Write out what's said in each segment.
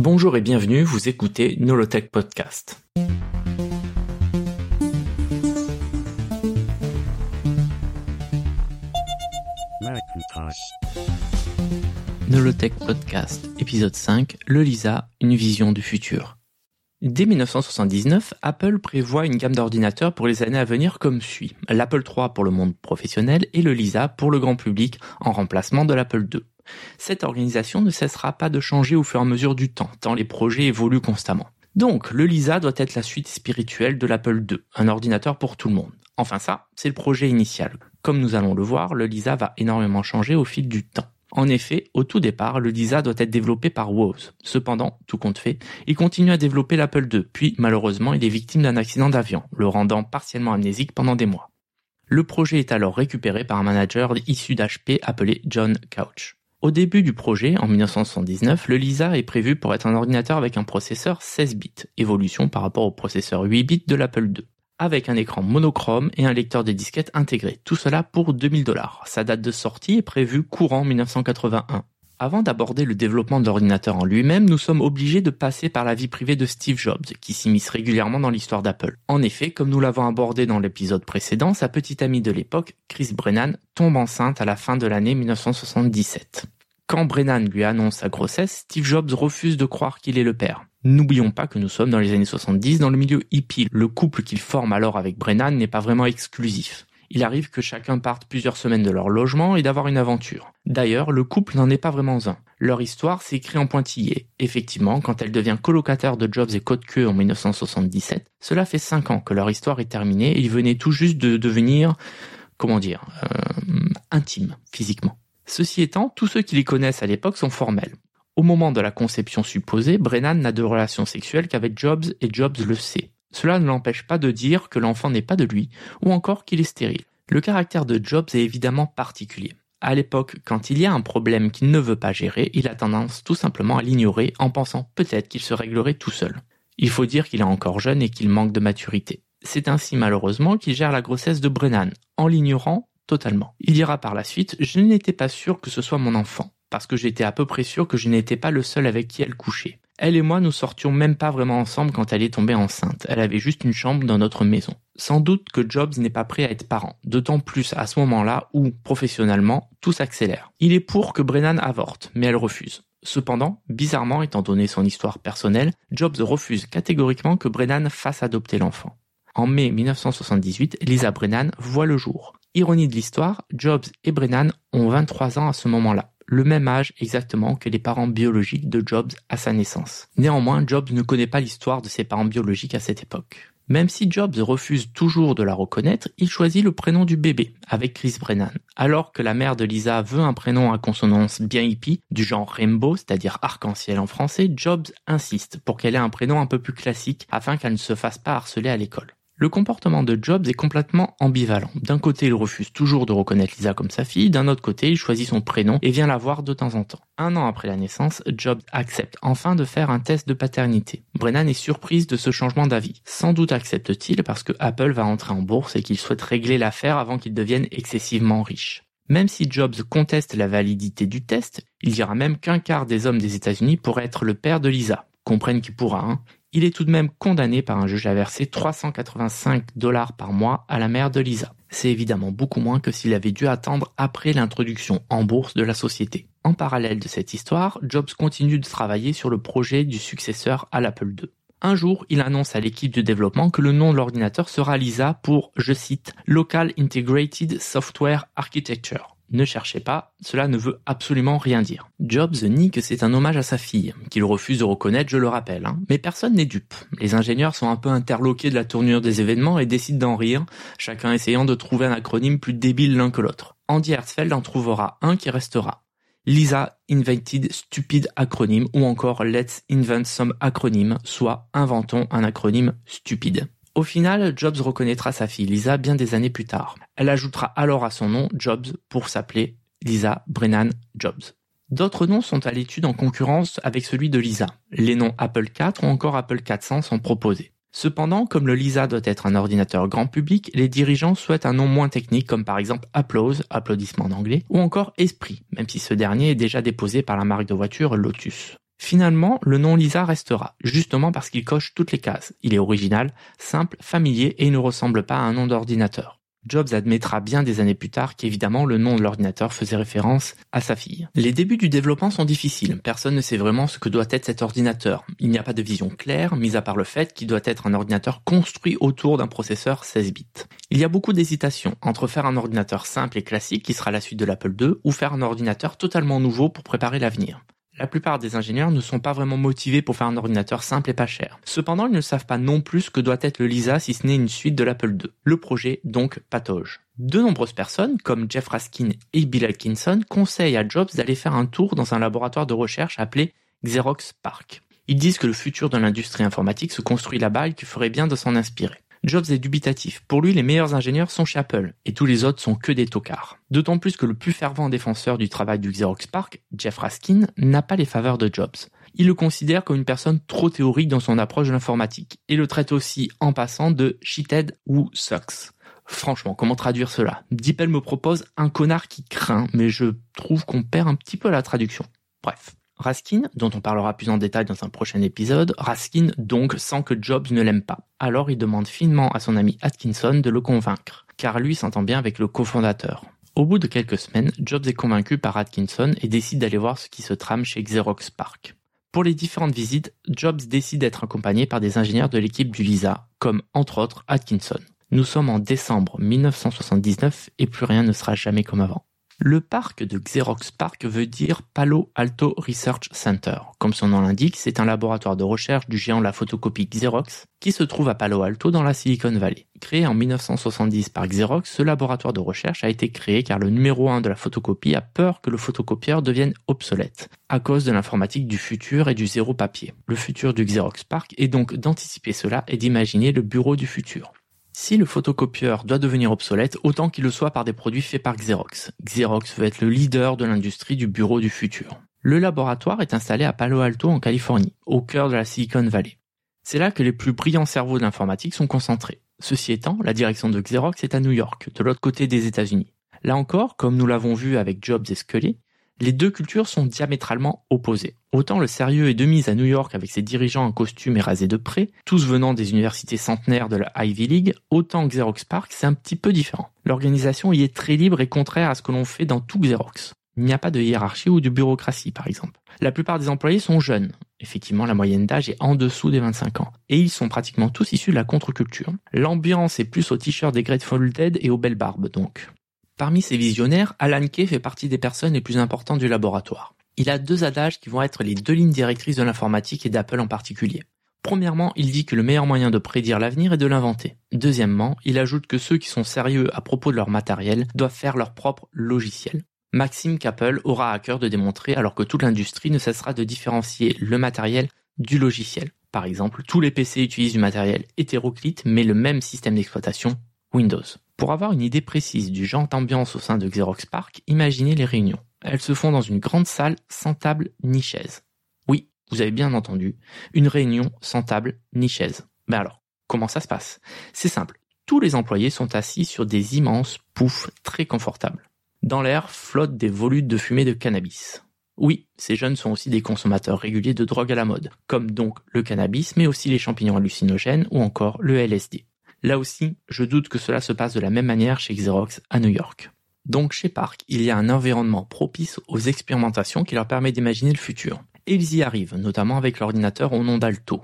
Bonjour et bienvenue, vous écoutez Nolotech Podcast. Nolotech Podcast, épisode 5, le LISA, une vision du futur. Dès 1979, Apple prévoit une gamme d'ordinateurs pour les années à venir comme suit. L'Apple III pour le monde professionnel et le Lisa pour le grand public en remplacement de l'Apple II. Cette organisation ne cessera pas de changer au fur et à mesure du temps, tant les projets évoluent constamment. Donc, le Lisa doit être la suite spirituelle de l'Apple II, un ordinateur pour tout le monde. Enfin ça, c'est le projet initial. Comme nous allons le voir, le Lisa va énormément changer au fil du temps. En effet, au tout départ, le Lisa doit être développé par Woz. Cependant, tout compte fait, il continue à développer l'Apple II, puis malheureusement il est victime d'un accident d'avion, le rendant partiellement amnésique pendant des mois. Le projet est alors récupéré par un manager issu d'HP appelé John Couch. Au début du projet, en 1979, le Lisa est prévu pour être un ordinateur avec un processeur 16 bits, évolution par rapport au processeur 8 bits de l'Apple II avec un écran monochrome et un lecteur de disquettes intégré. Tout cela pour 2000 dollars. Sa date de sortie est prévue courant 1981. Avant d'aborder le développement de l'ordinateur en lui-même, nous sommes obligés de passer par la vie privée de Steve Jobs, qui s'immisce régulièrement dans l'histoire d'Apple. En effet, comme nous l'avons abordé dans l'épisode précédent, sa petite amie de l'époque, Chris Brennan, tombe enceinte à la fin de l'année 1977. Quand Brennan lui annonce sa grossesse, Steve Jobs refuse de croire qu'il est le père. N'oublions pas que nous sommes dans les années 70 dans le milieu hippie. Le couple qu'il forme alors avec Brennan n'est pas vraiment exclusif. Il arrive que chacun parte plusieurs semaines de leur logement et d'avoir une aventure. D'ailleurs, le couple n'en est pas vraiment un. Leur histoire s'écrit en pointillé. Effectivement, quand elle devient colocataire de Jobs et Queue en 1977, cela fait 5 ans que leur histoire est terminée et ils venaient tout juste de devenir, comment dire, euh, intimes physiquement. Ceci étant, tous ceux qui les connaissent à l'époque sont formels. Au moment de la conception supposée, Brennan n'a de relation sexuelle qu'avec Jobs et Jobs le sait. Cela ne l'empêche pas de dire que l'enfant n'est pas de lui, ou encore qu'il est stérile. Le caractère de Jobs est évidemment particulier. À l'époque, quand il y a un problème qu'il ne veut pas gérer, il a tendance tout simplement à l'ignorer en pensant peut-être qu'il se réglerait tout seul. Il faut dire qu'il est encore jeune et qu'il manque de maturité. C'est ainsi malheureusement qu'il gère la grossesse de Brennan, en l'ignorant totalement. Il dira par la suite, je n'étais pas sûr que ce soit mon enfant parce que j'étais à peu près sûr que je n'étais pas le seul avec qui elle couchait. Elle et moi nous sortions même pas vraiment ensemble quand elle est tombée enceinte. Elle avait juste une chambre dans notre maison. Sans doute que Jobs n'est pas prêt à être parent, d'autant plus à ce moment-là où, professionnellement, tout s'accélère. Il est pour que Brennan avorte, mais elle refuse. Cependant, bizarrement, étant donné son histoire personnelle, Jobs refuse catégoriquement que Brennan fasse adopter l'enfant. En mai 1978, Lisa Brennan voit le jour. Ironie de l'histoire, Jobs et Brennan ont 23 ans à ce moment-là le même âge exactement que les parents biologiques de Jobs à sa naissance. Néanmoins, Jobs ne connaît pas l'histoire de ses parents biologiques à cette époque. Même si Jobs refuse toujours de la reconnaître, il choisit le prénom du bébé, avec Chris Brennan. Alors que la mère de Lisa veut un prénom à consonance bien hippie, du genre Rainbow, c'est-à-dire arc-en-ciel en français, Jobs insiste pour qu'elle ait un prénom un peu plus classique afin qu'elle ne se fasse pas harceler à l'école. Le comportement de Jobs est complètement ambivalent. D'un côté, il refuse toujours de reconnaître Lisa comme sa fille, d'un autre côté, il choisit son prénom et vient la voir de temps en temps. Un an après la naissance, Jobs accepte enfin de faire un test de paternité. Brennan est surprise de ce changement d'avis. Sans doute accepte-t-il parce que Apple va entrer en bourse et qu'il souhaite régler l'affaire avant qu'il devienne excessivement riche. Même si Jobs conteste la validité du test, il dira même qu'un quart des hommes des États-Unis pourrait être le père de Lisa. Comprenne qui pourra, hein il est tout de même condamné par un juge à verser 385 dollars par mois à la mère de Lisa. C'est évidemment beaucoup moins que s'il avait dû attendre après l'introduction en bourse de la société. En parallèle de cette histoire, Jobs continue de travailler sur le projet du successeur à l'Apple II. Un jour, il annonce à l'équipe de développement que le nom de l'ordinateur sera Lisa pour, je cite, Local Integrated Software Architecture. Ne cherchez pas, cela ne veut absolument rien dire. Jobs nie que c'est un hommage à sa fille, qu'il refuse de reconnaître, je le rappelle. Hein. Mais personne n'est dupe. Les ingénieurs sont un peu interloqués de la tournure des événements et décident d'en rire, chacun essayant de trouver un acronyme plus débile l'un que l'autre. Andy Hertzfeld en trouvera un qui restera. Lisa Invented Stupid Acronym ou encore Let's Invent Some Acronym, soit inventons un acronyme stupide. Au final, Jobs reconnaîtra sa fille Lisa bien des années plus tard. Elle ajoutera alors à son nom Jobs pour s'appeler Lisa Brennan Jobs. D'autres noms sont à l'étude en concurrence avec celui de Lisa. Les noms Apple IV ou encore Apple 400 sont proposés. Cependant, comme le Lisa doit être un ordinateur grand public, les dirigeants souhaitent un nom moins technique comme par exemple Applause, applaudissement en anglais, ou encore Esprit, même si ce dernier est déjà déposé par la marque de voiture Lotus. Finalement, le nom Lisa restera, justement parce qu'il coche toutes les cases. Il est original, simple, familier et ne ressemble pas à un nom d'ordinateur. Jobs admettra bien des années plus tard qu'évidemment le nom de l'ordinateur faisait référence à sa fille. Les débuts du développement sont difficiles, personne ne sait vraiment ce que doit être cet ordinateur. Il n'y a pas de vision claire, mis à part le fait qu'il doit être un ordinateur construit autour d'un processeur 16 bits. Il y a beaucoup d'hésitations entre faire un ordinateur simple et classique qui sera la suite de l'Apple II ou faire un ordinateur totalement nouveau pour préparer l'avenir. La plupart des ingénieurs ne sont pas vraiment motivés pour faire un ordinateur simple et pas cher. Cependant, ils ne savent pas non plus ce que doit être le Lisa si ce n'est une suite de l'Apple II. Le projet, donc, patauge. De nombreuses personnes, comme Jeff Raskin et Bill Atkinson, conseillent à Jobs d'aller faire un tour dans un laboratoire de recherche appelé Xerox Park. Ils disent que le futur de l'industrie informatique se construit là-bas et qu'il ferait bien de s'en inspirer. Jobs est dubitatif. Pour lui, les meilleurs ingénieurs sont chez Apple, et tous les autres sont que des tocards. D'autant plus que le plus fervent défenseur du travail du Xerox Park, Jeff Raskin, n'a pas les faveurs de Jobs. Il le considère comme une personne trop théorique dans son approche de l'informatique, et le traite aussi, en passant, de cheated ou sucks. Franchement, comment traduire cela? DeepL me propose un connard qui craint, mais je trouve qu'on perd un petit peu la traduction. Bref. Raskin, dont on parlera plus en détail dans un prochain épisode, Raskin donc sent que Jobs ne l'aime pas. Alors il demande finement à son ami Atkinson de le convaincre, car lui s'entend bien avec le cofondateur. Au bout de quelques semaines, Jobs est convaincu par Atkinson et décide d'aller voir ce qui se trame chez Xerox Park. Pour les différentes visites, Jobs décide d'être accompagné par des ingénieurs de l'équipe du LISA, comme entre autres Atkinson. Nous sommes en décembre 1979 et plus rien ne sera jamais comme avant. Le parc de Xerox Park veut dire Palo Alto Research Center. Comme son nom l'indique, c'est un laboratoire de recherche du géant de la photocopie Xerox qui se trouve à Palo Alto dans la Silicon Valley. Créé en 1970 par Xerox, ce laboratoire de recherche a été créé car le numéro 1 de la photocopie a peur que le photocopieur devienne obsolète à cause de l'informatique du futur et du zéro papier. Le futur du Xerox Park est donc d'anticiper cela et d'imaginer le bureau du futur. Si le photocopieur doit devenir obsolète, autant qu'il le soit par des produits faits par Xerox. Xerox veut être le leader de l'industrie du bureau du futur. Le laboratoire est installé à Palo Alto en Californie, au cœur de la Silicon Valley. C'est là que les plus brillants cerveaux de l'informatique sont concentrés. Ceci étant, la direction de Xerox est à New York, de l'autre côté des États-Unis. Là encore, comme nous l'avons vu avec Jobs et Scully, les deux cultures sont diamétralement opposées. Autant le sérieux est de mise à New York avec ses dirigeants en costume et rasés de près, tous venant des universités centenaires de la Ivy League, autant Xerox Park, c'est un petit peu différent. L'organisation y est très libre et contraire à ce que l'on fait dans tout Xerox. Il n'y a pas de hiérarchie ou de bureaucratie, par exemple. La plupart des employés sont jeunes. Effectivement, la moyenne d'âge est en dessous des 25 ans. Et ils sont pratiquement tous issus de la contre-culture. L'ambiance est plus au t-shirt des Grateful Dead et aux belles barbes, donc. Parmi ces visionnaires, Alan Kay fait partie des personnes les plus importantes du laboratoire. Il a deux adages qui vont être les deux lignes directrices de l'informatique et d'Apple en particulier. Premièrement, il dit que le meilleur moyen de prédire l'avenir est de l'inventer. Deuxièmement, il ajoute que ceux qui sont sérieux à propos de leur matériel doivent faire leur propre logiciel. Maxime qu'Apple aura à cœur de démontrer alors que toute l'industrie ne cessera de différencier le matériel du logiciel. Par exemple, tous les PC utilisent du matériel hétéroclite mais le même système d'exploitation Windows. Pour avoir une idée précise du genre d'ambiance au sein de Xerox Park, imaginez les réunions. Elles se font dans une grande salle sans table ni chaise. Oui, vous avez bien entendu, une réunion sans table ni chaise. Mais alors, comment ça se passe? C'est simple. Tous les employés sont assis sur des immenses poufs très confortables. Dans l'air flottent des volutes de fumée de cannabis. Oui, ces jeunes sont aussi des consommateurs réguliers de drogue à la mode, comme donc le cannabis, mais aussi les champignons hallucinogènes ou encore le LSD. Là aussi, je doute que cela se passe de la même manière chez Xerox à New York. Donc chez Park, il y a un environnement propice aux expérimentations qui leur permet d'imaginer le futur. Et ils y arrivent, notamment avec l'ordinateur au nom d'Alto.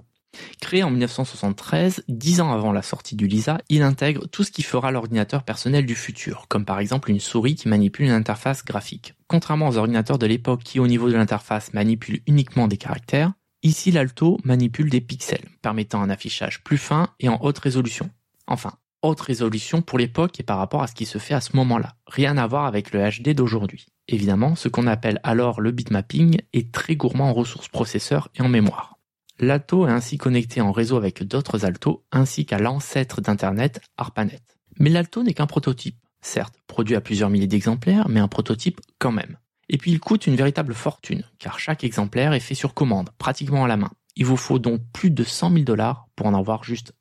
Créé en 1973, dix ans avant la sortie du Lisa, il intègre tout ce qui fera l'ordinateur personnel du futur, comme par exemple une souris qui manipule une interface graphique. Contrairement aux ordinateurs de l'époque qui au niveau de l'interface manipulent uniquement des caractères, ici l'Alto manipule des pixels, permettant un affichage plus fin et en haute résolution. Enfin, haute résolution pour l'époque et par rapport à ce qui se fait à ce moment-là. Rien à voir avec le HD d'aujourd'hui. Évidemment, ce qu'on appelle alors le bitmapping est très gourmand en ressources processeurs et en mémoire. L'Alto est ainsi connecté en réseau avec d'autres Alto ainsi qu'à l'ancêtre d'Internet, ARPANET. Mais l'Alto n'est qu'un prototype. Certes, produit à plusieurs milliers d'exemplaires, mais un prototype quand même. Et puis il coûte une véritable fortune, car chaque exemplaire est fait sur commande, pratiquement à la main. Il vous faut donc plus de 100 000 dollars pour en avoir juste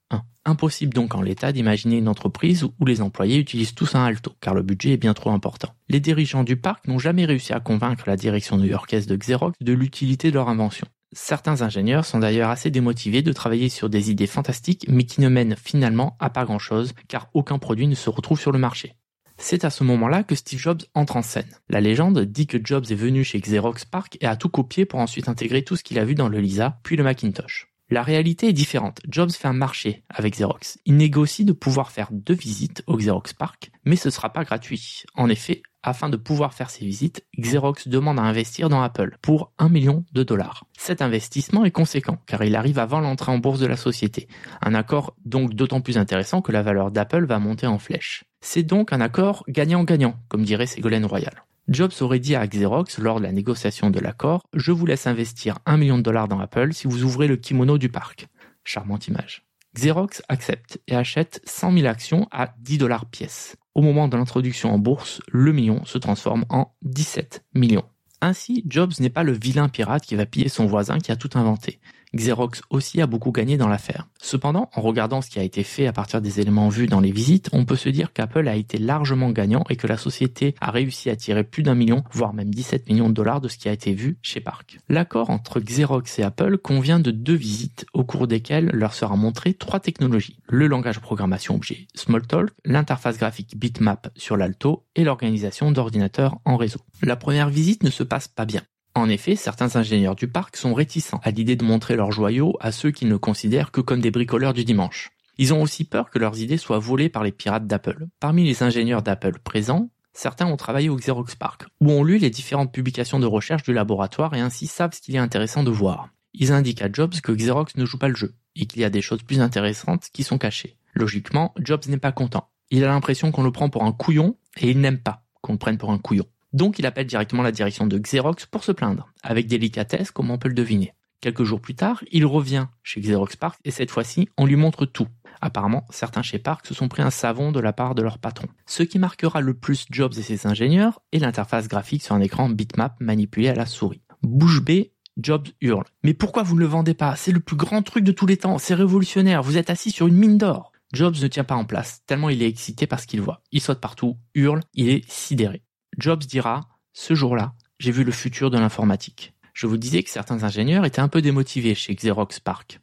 Impossible donc en l'état d'imaginer une entreprise où les employés utilisent tous un Alto, car le budget est bien trop important. Les dirigeants du parc n'ont jamais réussi à convaincre la direction new-yorkaise de Xerox de l'utilité de leur invention. Certains ingénieurs sont d'ailleurs assez démotivés de travailler sur des idées fantastiques mais qui ne mènent finalement à pas grand-chose car aucun produit ne se retrouve sur le marché. C'est à ce moment-là que Steve Jobs entre en scène. La légende dit que Jobs est venu chez Xerox PARC et a tout copié pour ensuite intégrer tout ce qu'il a vu dans le Lisa, puis le Macintosh. La réalité est différente. Jobs fait un marché avec Xerox. Il négocie de pouvoir faire deux visites au Xerox Park, mais ce ne sera pas gratuit. En effet, afin de pouvoir faire ces visites, Xerox demande à investir dans Apple pour 1 million de dollars. Cet investissement est conséquent car il arrive avant l'entrée en bourse de la société. Un accord donc d'autant plus intéressant que la valeur d'Apple va monter en flèche. C'est donc un accord gagnant-gagnant, comme dirait Ségolène Royal. Jobs aurait dit à Xerox lors de la négociation de l'accord Je vous laisse investir un million de dollars dans Apple si vous ouvrez le kimono du parc. Charmante image. Xerox accepte et achète 100 000 actions à 10 dollars pièce. Au moment de l'introduction en bourse, le million se transforme en 17 millions. Ainsi, Jobs n'est pas le vilain pirate qui va piller son voisin qui a tout inventé. Xerox aussi a beaucoup gagné dans l'affaire. Cependant, en regardant ce qui a été fait à partir des éléments vus dans les visites, on peut se dire qu'Apple a été largement gagnant et que la société a réussi à tirer plus d'un million, voire même 17 millions de dollars de ce qui a été vu chez Park. L'accord entre Xerox et Apple convient de deux visites au cours desquelles leur sera montré trois technologies. Le langage programmation objet Smalltalk, l'interface graphique Bitmap sur l'Alto et l'organisation d'ordinateurs en réseau. La première visite ne se passe pas bien. En effet, certains ingénieurs du parc sont réticents à l'idée de montrer leurs joyaux à ceux qui ne considèrent que comme des bricoleurs du dimanche. Ils ont aussi peur que leurs idées soient volées par les pirates d'Apple. Parmi les ingénieurs d'Apple présents, certains ont travaillé au Xerox Park, où ont lu les différentes publications de recherche du laboratoire et ainsi savent ce qu'il est intéressant de voir. Ils indiquent à Jobs que Xerox ne joue pas le jeu, et qu'il y a des choses plus intéressantes qui sont cachées. Logiquement, Jobs n'est pas content. Il a l'impression qu'on le prend pour un couillon, et il n'aime pas qu'on le prenne pour un couillon. Donc il appelle directement la direction de Xerox pour se plaindre, avec délicatesse comme on peut le deviner. Quelques jours plus tard, il revient chez Xerox Park et cette fois-ci, on lui montre tout. Apparemment, certains chez Park se sont pris un savon de la part de leur patron. Ce qui marquera le plus Jobs et ses ingénieurs est l'interface graphique sur un écran bitmap manipulé à la souris. Bouche bée, Jobs hurle. Mais pourquoi vous ne le vendez pas? C'est le plus grand truc de tous les temps, c'est révolutionnaire, vous êtes assis sur une mine d'or. Jobs ne tient pas en place, tellement il est excité par ce qu'il voit. Il saute partout, hurle, il est sidéré. Jobs dira Ce jour-là, j'ai vu le futur de l'informatique. Je vous disais que certains ingénieurs étaient un peu démotivés chez Xerox PARC.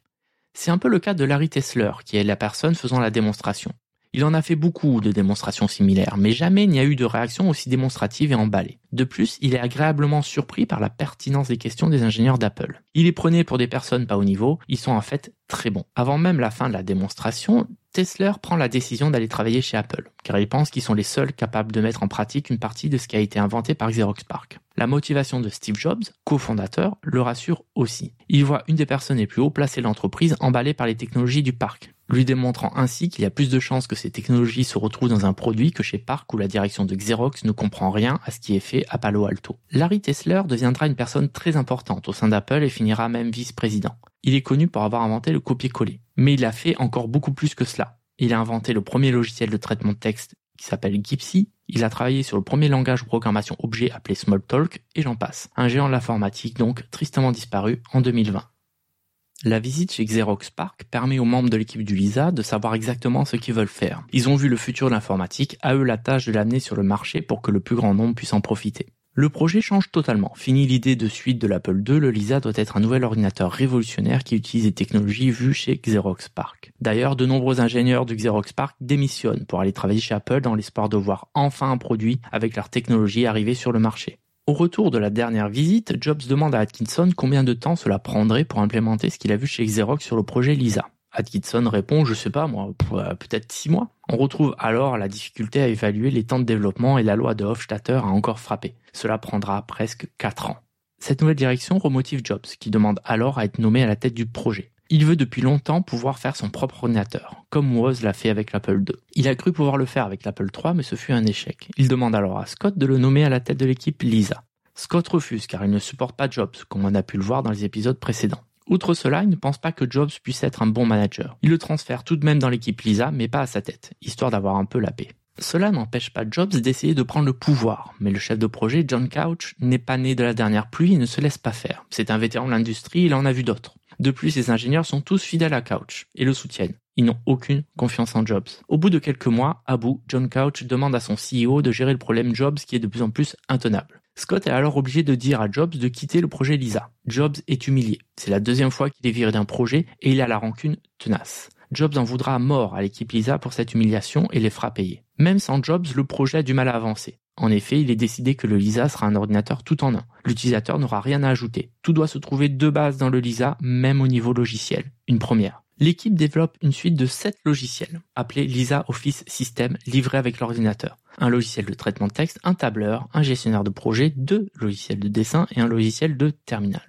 C'est un peu le cas de Larry Tesler, qui est la personne faisant la démonstration. Il en a fait beaucoup de démonstrations similaires, mais jamais il n'y a eu de réaction aussi démonstrative et emballée. De plus, il est agréablement surpris par la pertinence des questions des ingénieurs d'Apple. Il les prenait pour des personnes pas au niveau, ils sont en fait très bons. Avant même la fin de la démonstration, Tesla prend la décision d'aller travailler chez Apple, car il pense qu'ils sont les seuls capables de mettre en pratique une partie de ce qui a été inventé par Xerox PARC. La motivation de Steve Jobs, cofondateur, le rassure aussi. Il voit une des personnes les plus haut placées de l'entreprise emballée par les technologies du parc lui démontrant ainsi qu'il y a plus de chances que ces technologies se retrouvent dans un produit que chez Park où la direction de Xerox ne comprend rien à ce qui est fait à Palo Alto. Larry Tesler deviendra une personne très importante au sein d'Apple et finira même vice-président. Il est connu pour avoir inventé le copier-coller, mais il a fait encore beaucoup plus que cela. Il a inventé le premier logiciel de traitement de texte qui s'appelle Gipsy, il a travaillé sur le premier langage de programmation objet appelé Smalltalk, et j'en passe. Un géant de l'informatique donc tristement disparu en 2020. La visite chez Xerox Park permet aux membres de l'équipe du LISA de savoir exactement ce qu'ils veulent faire. Ils ont vu le futur de l'informatique, à eux la tâche de l'amener sur le marché pour que le plus grand nombre puisse en profiter. Le projet change totalement. Fini l'idée de suite de l'Apple II, le Lisa doit être un nouvel ordinateur révolutionnaire qui utilise les technologies vues chez Xerox Park. D'ailleurs, de nombreux ingénieurs de Xerox Park démissionnent pour aller travailler chez Apple dans l'espoir de voir enfin un produit avec leur technologie arriver sur le marché. Au retour de la dernière visite, Jobs demande à Atkinson combien de temps cela prendrait pour implémenter ce qu'il a vu chez Xerox sur le projet Lisa. Atkinson répond, je sais pas moi, euh, peut-être six mois. On retrouve alors la difficulté à évaluer les temps de développement et la loi de Hofstadter a encore frappé. Cela prendra presque quatre ans. Cette nouvelle direction remotive Jobs, qui demande alors à être nommé à la tête du projet. Il veut depuis longtemps pouvoir faire son propre ordinateur, comme Woz l'a fait avec l'Apple II. Il a cru pouvoir le faire avec l'Apple III, mais ce fut un échec. Il demande alors à Scott de le nommer à la tête de l'équipe Lisa. Scott refuse car il ne supporte pas Jobs, comme on a pu le voir dans les épisodes précédents. Outre cela, il ne pense pas que Jobs puisse être un bon manager. Il le transfère tout de même dans l'équipe Lisa, mais pas à sa tête, histoire d'avoir un peu la paix. Cela n'empêche pas Jobs d'essayer de prendre le pouvoir, mais le chef de projet, John Couch, n'est pas né de la dernière pluie et ne se laisse pas faire. C'est un vétéran de l'industrie, il en a vu d'autres. De plus, les ingénieurs sont tous fidèles à Couch et le soutiennent. Ils n'ont aucune confiance en Jobs. Au bout de quelques mois, à bout, John Couch demande à son CEO de gérer le problème Jobs qui est de plus en plus intenable. Scott est alors obligé de dire à Jobs de quitter le projet Lisa. Jobs est humilié. C'est la deuxième fois qu'il est viré d'un projet et il a la rancune tenace. Jobs en voudra mort à l'équipe Lisa pour cette humiliation et les fera payer. Même sans Jobs, le projet a du mal à avancer. En effet, il est décidé que le Lisa sera un ordinateur tout en un. L'utilisateur n'aura rien à ajouter. Tout doit se trouver de base dans le Lisa, même au niveau logiciel. Une première. L'équipe développe une suite de 7 logiciels, appelés Lisa Office System, livrés avec l'ordinateur. Un logiciel de traitement de texte, un tableur, un gestionnaire de projet, deux logiciels de dessin et un logiciel de terminal.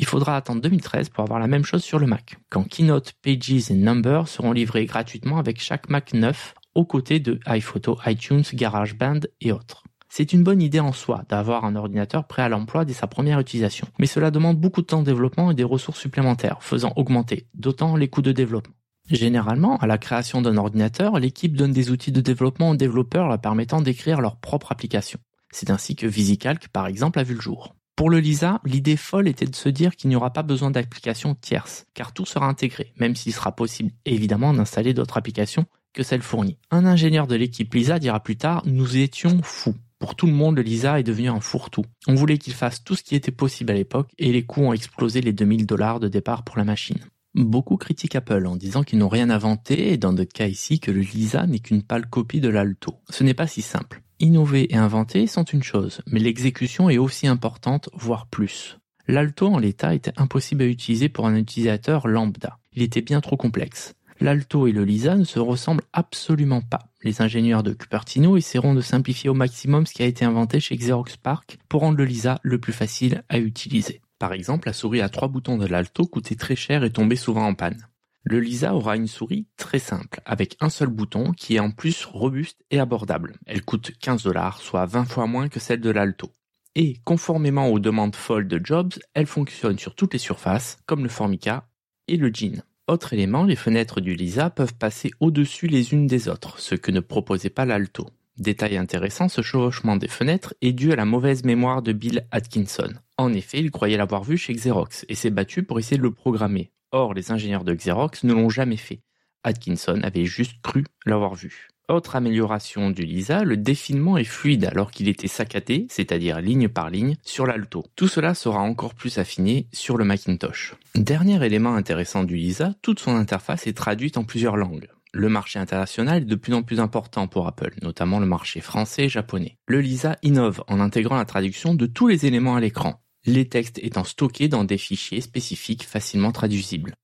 Il faudra attendre 2013 pour avoir la même chose sur le Mac, quand Keynote, Pages et Number seront livrés gratuitement avec chaque Mac neuf aux côtés de iPhoto, iTunes, GarageBand et autres. C'est une bonne idée en soi d'avoir un ordinateur prêt à l'emploi dès sa première utilisation, mais cela demande beaucoup de temps de développement et des ressources supplémentaires, faisant augmenter d'autant les coûts de développement. Généralement, à la création d'un ordinateur, l'équipe donne des outils de développement aux développeurs leur permettant d'écrire leur propre application. C'est ainsi que VisiCalc, par exemple, a vu le jour. Pour le Lisa, l'idée folle était de se dire qu'il n'y aura pas besoin d'applications tierces, car tout sera intégré, même s'il sera possible évidemment d'installer d'autres applications que celles fournies. Un ingénieur de l'équipe Lisa dira plus tard, nous étions fous. Pour tout le monde, le Lisa est devenu un fourre-tout. On voulait qu'il fasse tout ce qui était possible à l'époque et les coûts ont explosé les 2000 dollars de départ pour la machine. Beaucoup critiquent Apple en disant qu'ils n'ont rien inventé et dans d'autres cas ici que le Lisa n'est qu'une pâle copie de l'Alto. Ce n'est pas si simple. Innover et inventer sont une chose, mais l'exécution est aussi importante, voire plus. L'Alto en l'état était impossible à utiliser pour un utilisateur lambda. Il était bien trop complexe. L'Alto et le Lisa ne se ressemblent absolument pas. Les ingénieurs de Cupertino essaieront de simplifier au maximum ce qui a été inventé chez Xerox PARC pour rendre le Lisa le plus facile à utiliser. Par exemple, la souris à trois boutons de l'Alto coûtait très cher et tombait souvent en panne. Le Lisa aura une souris très simple, avec un seul bouton qui est en plus robuste et abordable. Elle coûte 15 dollars, soit 20 fois moins que celle de l'Alto. Et, conformément aux demandes folles de Jobs, elle fonctionne sur toutes les surfaces, comme le Formica et le Jean. Autre élément, les fenêtres du Lisa peuvent passer au-dessus les unes des autres, ce que ne proposait pas l'Alto. Détail intéressant, ce chevauchement des fenêtres est dû à la mauvaise mémoire de Bill Atkinson. En effet, il croyait l'avoir vu chez Xerox et s'est battu pour essayer de le programmer. Or, les ingénieurs de Xerox ne l'ont jamais fait. Atkinson avait juste cru l'avoir vu. Autre amélioration du Lisa, le défilement est fluide alors qu'il était saccadé, c'est-à-dire ligne par ligne, sur l'Alto. Tout cela sera encore plus affiné sur le Macintosh. Dernier élément intéressant du Lisa, toute son interface est traduite en plusieurs langues. Le marché international est de plus en plus important pour Apple, notamment le marché français et japonais. Le Lisa innove en intégrant la traduction de tous les éléments à l'écran, les textes étant stockés dans des fichiers spécifiques facilement traduisibles.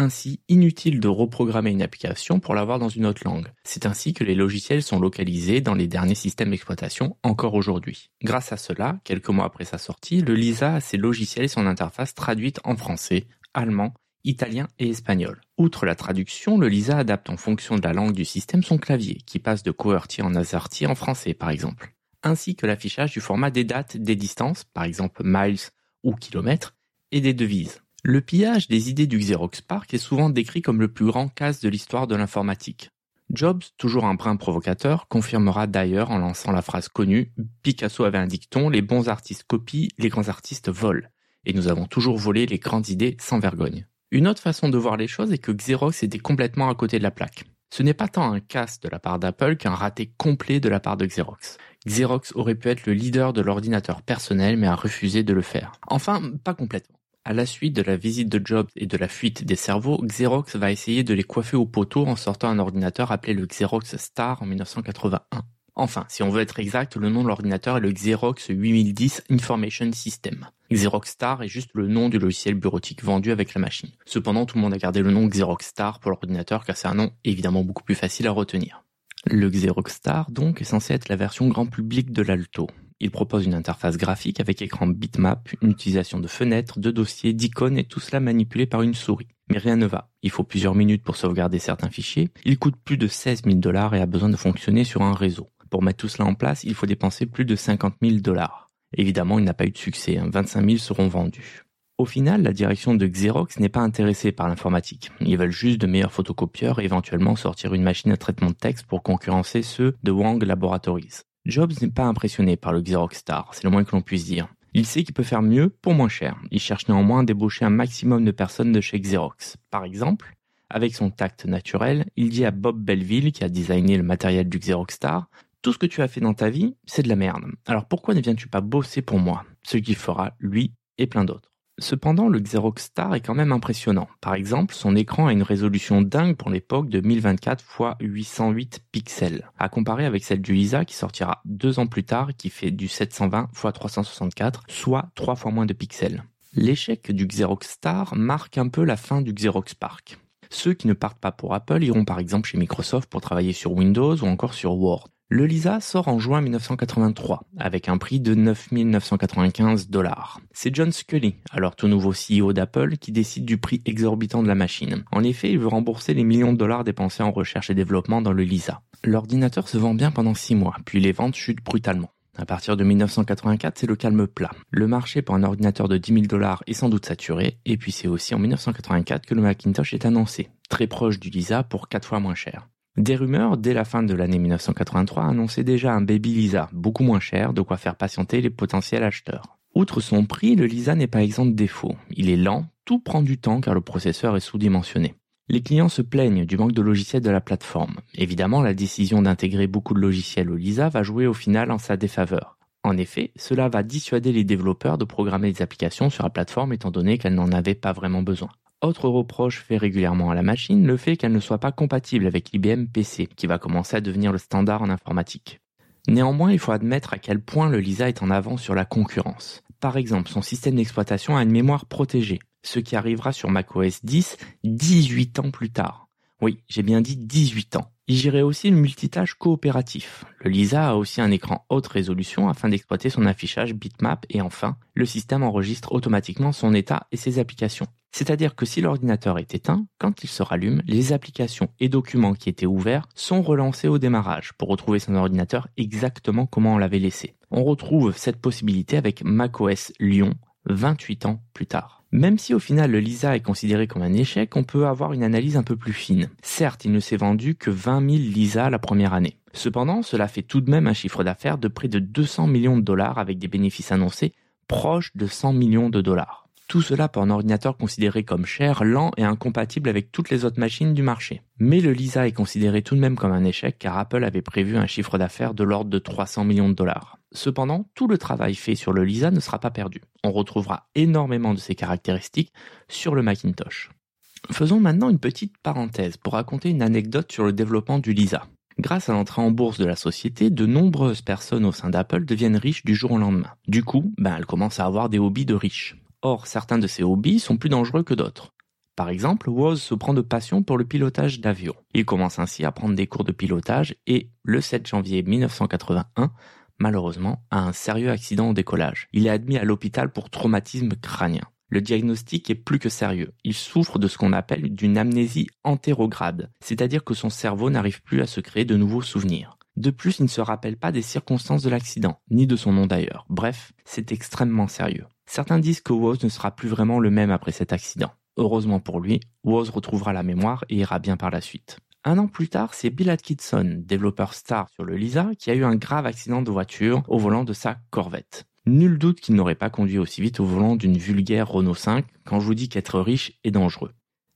Ainsi, inutile de reprogrammer une application pour l'avoir dans une autre langue. C'est ainsi que les logiciels sont localisés dans les derniers systèmes d'exploitation encore aujourd'hui. Grâce à cela, quelques mois après sa sortie, le Lisa a ses logiciels et son interface traduites en français, allemand, italien et espagnol. Outre la traduction, le Lisa adapte en fonction de la langue du système son clavier, qui passe de QWERTY en AZERTY en français par exemple, ainsi que l'affichage du format des dates, des distances, par exemple miles ou kilomètres, et des devises. Le pillage des idées du Xerox PARC est souvent décrit comme le plus grand casse de l'histoire de l'informatique. Jobs, toujours un brin provocateur, confirmera d'ailleurs en lançant la phrase connue Picasso avait un dicton, les bons artistes copient, les grands artistes volent. Et nous avons toujours volé les grandes idées sans vergogne. Une autre façon de voir les choses est que Xerox était complètement à côté de la plaque. Ce n'est pas tant un casse de la part d'Apple qu'un raté complet de la part de Xerox. Xerox aurait pu être le leader de l'ordinateur personnel mais a refusé de le faire. Enfin, pas complètement. À la suite de la visite de Jobs et de la fuite des cerveaux, Xerox va essayer de les coiffer au poteau en sortant un ordinateur appelé le Xerox Star en 1981. Enfin, si on veut être exact, le nom de l'ordinateur est le Xerox 8010 Information System. Xerox Star est juste le nom du logiciel bureautique vendu avec la machine. Cependant, tout le monde a gardé le nom Xerox Star pour l'ordinateur car c'est un nom évidemment beaucoup plus facile à retenir. Le Xerox Star, donc, est censé être la version grand public de l'Alto. Il propose une interface graphique avec écran bitmap, une utilisation de fenêtres, de dossiers, d'icônes et tout cela manipulé par une souris. Mais rien ne va. Il faut plusieurs minutes pour sauvegarder certains fichiers. Il coûte plus de 16 000 dollars et a besoin de fonctionner sur un réseau. Pour mettre tout cela en place, il faut dépenser plus de 50 000 dollars. Évidemment, il n'a pas eu de succès. 25 hein. 000 seront vendus. Au final, la direction de Xerox n'est pas intéressée par l'informatique. Ils veulent juste de meilleurs photocopieurs et éventuellement sortir une machine à traitement de texte pour concurrencer ceux de Wang Laboratories. Jobs n'est pas impressionné par le Xerox Star, c'est le moins que l'on puisse dire. Il sait qu'il peut faire mieux pour moins cher. Il cherche néanmoins à débaucher un maximum de personnes de chez Xerox. Par exemple, avec son tact naturel, il dit à Bob Belleville, qui a designé le matériel du Xerox Star, Tout ce que tu as fait dans ta vie, c'est de la merde. Alors pourquoi ne viens-tu pas bosser pour moi? Ce qu'il fera, lui et plein d'autres. Cependant, le Xerox Star est quand même impressionnant. Par exemple, son écran a une résolution dingue pour l'époque de 1024 x 808 pixels, à comparer avec celle du Lisa qui sortira deux ans plus tard qui fait du 720 x 364, soit trois fois moins de pixels. L'échec du Xerox Star marque un peu la fin du Xerox Park. Ceux qui ne partent pas pour Apple iront par exemple chez Microsoft pour travailler sur Windows ou encore sur Word. Le Lisa sort en juin 1983 avec un prix de 9 995 dollars. C'est John Scully, alors tout nouveau CEO d'Apple, qui décide du prix exorbitant de la machine. En effet, il veut rembourser les millions de dollars dépensés en recherche et développement dans le Lisa. L'ordinateur se vend bien pendant 6 mois, puis les ventes chutent brutalement. À partir de 1984, c'est le calme plat. Le marché pour un ordinateur de 10 000 dollars est sans doute saturé, et puis c'est aussi en 1984 que le Macintosh est annoncé, très proche du Lisa pour 4 fois moins cher. Des rumeurs, dès la fin de l'année 1983, annonçaient déjà un baby Lisa, beaucoup moins cher, de quoi faire patienter les potentiels acheteurs. Outre son prix, le Lisa n'est pas exempt de défauts. Il est lent, tout prend du temps car le processeur est sous-dimensionné. Les clients se plaignent du manque de logiciels de la plateforme. Évidemment, la décision d'intégrer beaucoup de logiciels au Lisa va jouer au final en sa défaveur. En effet, cela va dissuader les développeurs de programmer des applications sur la plateforme étant donné qu'elles n'en avaient pas vraiment besoin. Autre reproche fait régulièrement à la machine, le fait qu'elle ne soit pas compatible avec l'IBM PC, qui va commencer à devenir le standard en informatique. Néanmoins, il faut admettre à quel point le Lisa est en avance sur la concurrence. Par exemple, son système d'exploitation a une mémoire protégée, ce qui arrivera sur macOS 10 18 ans plus tard. Oui, j'ai bien dit 18 ans. Il gérait aussi le multitâche coopératif. Le Lisa a aussi un écran haute résolution afin d'exploiter son affichage bitmap et enfin, le système enregistre automatiquement son état et ses applications. C'est-à-dire que si l'ordinateur est éteint, quand il se rallume, les applications et documents qui étaient ouverts sont relancés au démarrage pour retrouver son ordinateur exactement comment on l'avait laissé. On retrouve cette possibilité avec macOS Lyon 28 ans plus tard. Même si au final le Lisa est considéré comme un échec, on peut avoir une analyse un peu plus fine. Certes, il ne s'est vendu que 20 000 Lisa la première année. Cependant, cela fait tout de même un chiffre d'affaires de près de 200 millions de dollars avec des bénéfices annoncés proches de 100 millions de dollars. Tout cela pour un ordinateur considéré comme cher, lent et incompatible avec toutes les autres machines du marché. Mais le Lisa est considéré tout de même comme un échec car Apple avait prévu un chiffre d'affaires de l'ordre de 300 millions de dollars. Cependant, tout le travail fait sur le Lisa ne sera pas perdu. On retrouvera énormément de ses caractéristiques sur le Macintosh. Faisons maintenant une petite parenthèse pour raconter une anecdote sur le développement du Lisa. Grâce à l'entrée en bourse de la société, de nombreuses personnes au sein d'Apple deviennent riches du jour au lendemain. Du coup, ben, elles commencent à avoir des hobbies de riches. Or, certains de ces hobbies sont plus dangereux que d'autres. Par exemple, Woz se prend de passion pour le pilotage d'avions. Il commence ainsi à prendre des cours de pilotage et, le 7 janvier 1981, malheureusement, a un sérieux accident au décollage. Il est admis à l'hôpital pour traumatisme crânien. Le diagnostic est plus que sérieux. Il souffre de ce qu'on appelle d'une amnésie antérograde, c'est-à-dire que son cerveau n'arrive plus à se créer de nouveaux souvenirs. De plus, il ne se rappelle pas des circonstances de l'accident, ni de son nom d'ailleurs. Bref, c'est extrêmement sérieux. Certains disent que Woz ne sera plus vraiment le même après cet accident. Heureusement pour lui, Woz retrouvera la mémoire et ira bien par la suite. Un an plus tard, c'est Bill Atkinson, développeur star sur le Lisa, qui a eu un grave accident de voiture au volant de sa Corvette. Nul doute qu'il n'aurait pas conduit aussi vite au volant d'une vulgaire Renault 5 quand je vous dis qu'être riche est dangereux.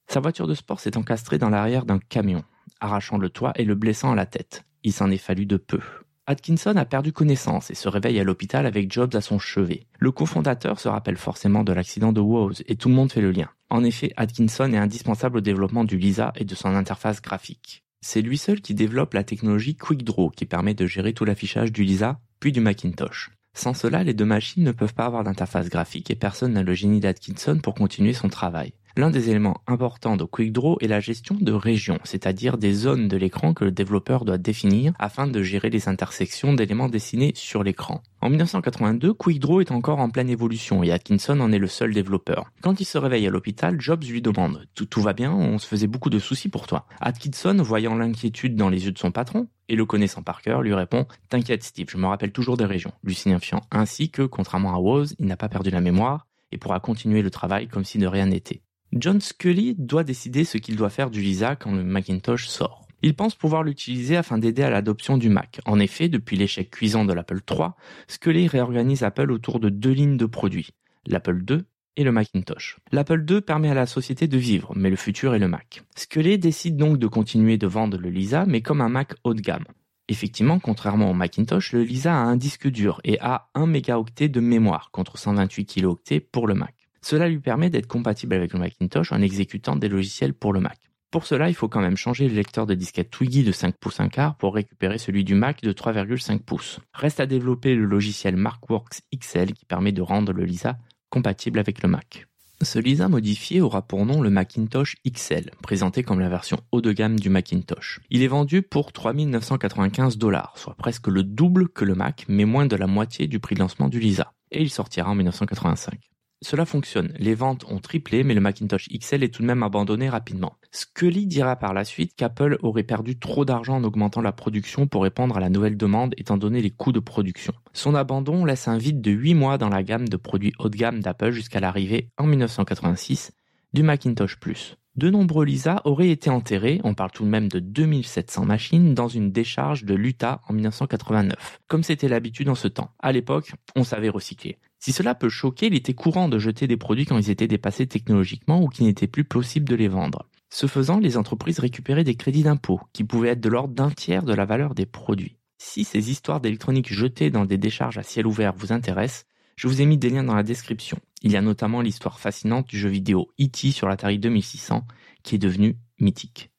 Sa voiture de sport s'est encastrée dans l'arrière d'un camion, arrachant le toit et le blessant à la tête. Il s'en est fallu de peu. Atkinson a perdu connaissance et se réveille à l'hôpital avec Jobs à son chevet. Le cofondateur se rappelle forcément de l'accident de Woz et tout le monde fait le lien. En effet, Atkinson est indispensable au développement du Lisa et de son interface graphique. C'est lui seul qui développe la technologie QuickDraw qui permet de gérer tout l'affichage du Lisa puis du Macintosh. Sans cela, les deux machines ne peuvent pas avoir d'interface graphique et personne n'a le génie d'Atkinson pour continuer son travail. L'un des éléments importants de QuickDraw est la gestion de régions, c'est-à-dire des zones de l'écran que le développeur doit définir afin de gérer les intersections d'éléments dessinés sur l'écran. En 1982, QuickDraw est encore en pleine évolution et Atkinson en est le seul développeur. Quand il se réveille à l'hôpital, Jobs lui demande tout, va bien, on se faisait beaucoup de soucis pour toi. Atkinson, voyant l'inquiétude dans les yeux de son patron, et le connaissant par cœur, lui répond T'inquiète Steve, je me rappelle toujours des régions, lui signifiant ainsi que, contrairement à Woz, il n'a pas perdu la mémoire et pourra continuer le travail comme si de rien n'était. John Scully doit décider ce qu'il doit faire du Lisa quand le Macintosh sort. Il pense pouvoir l'utiliser afin d'aider à l'adoption du Mac. En effet, depuis l'échec cuisant de l'Apple III, Scully réorganise Apple autour de deux lignes de produits, l'Apple II et le Macintosh. L'Apple II permet à la société de vivre, mais le futur est le Mac. Scully décide donc de continuer de vendre le Lisa, mais comme un Mac haut de gamme. Effectivement, contrairement au Macintosh, le Lisa a un disque dur et a 1 mégaoctet de mémoire contre 128 kilooctets pour le Mac. Cela lui permet d'être compatible avec le Macintosh en exécutant des logiciels pour le Mac. Pour cela, il faut quand même changer le lecteur de disquette Twiggy de 5 pouces 1 quart pour récupérer celui du Mac de 3,5 pouces. Reste à développer le logiciel MarkWorks XL qui permet de rendre le Lisa compatible avec le Mac. Ce Lisa modifié aura pour nom le Macintosh XL, présenté comme la version haut de gamme du Macintosh. Il est vendu pour 3995 dollars, soit presque le double que le Mac, mais moins de la moitié du prix de lancement du Lisa. Et il sortira en 1985. Cela fonctionne, les ventes ont triplé, mais le Macintosh XL est tout de même abandonné rapidement. Scully dira par la suite qu'Apple aurait perdu trop d'argent en augmentant la production pour répondre à la nouvelle demande étant donné les coûts de production. Son abandon laisse un vide de 8 mois dans la gamme de produits haut de gamme d'Apple jusqu'à l'arrivée en 1986 du Macintosh Plus. De nombreux Lisa auraient été enterrés, on parle tout de même de 2700 machines, dans une décharge de l'Utah en 1989, comme c'était l'habitude en ce temps. À l'époque, on savait recycler. Si cela peut choquer, il était courant de jeter des produits quand ils étaient dépassés technologiquement ou qu'il n'était plus possible de les vendre. Ce faisant, les entreprises récupéraient des crédits d'impôt, qui pouvaient être de l'ordre d'un tiers de la valeur des produits. Si ces histoires d'électronique jetées dans des décharges à ciel ouvert vous intéressent, je vous ai mis des liens dans la description. Il y a notamment l'histoire fascinante du jeu vidéo E.T. sur l'Atari 2600, qui est devenu mythique.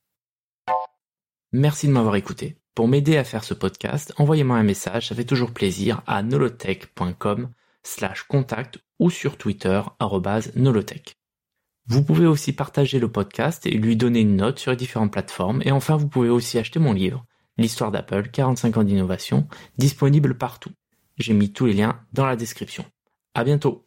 Merci de m'avoir écouté. Pour m'aider à faire ce podcast, envoyez-moi un message, ça fait toujours plaisir, à nolotech.com slash contact ou sur Twitter nolotech. Vous pouvez aussi partager le podcast et lui donner une note sur les différentes plateformes. Et enfin, vous pouvez aussi acheter mon livre, L'histoire d'Apple, 45 ans d'innovation, disponible partout. J'ai mis tous les liens dans la description. À bientôt!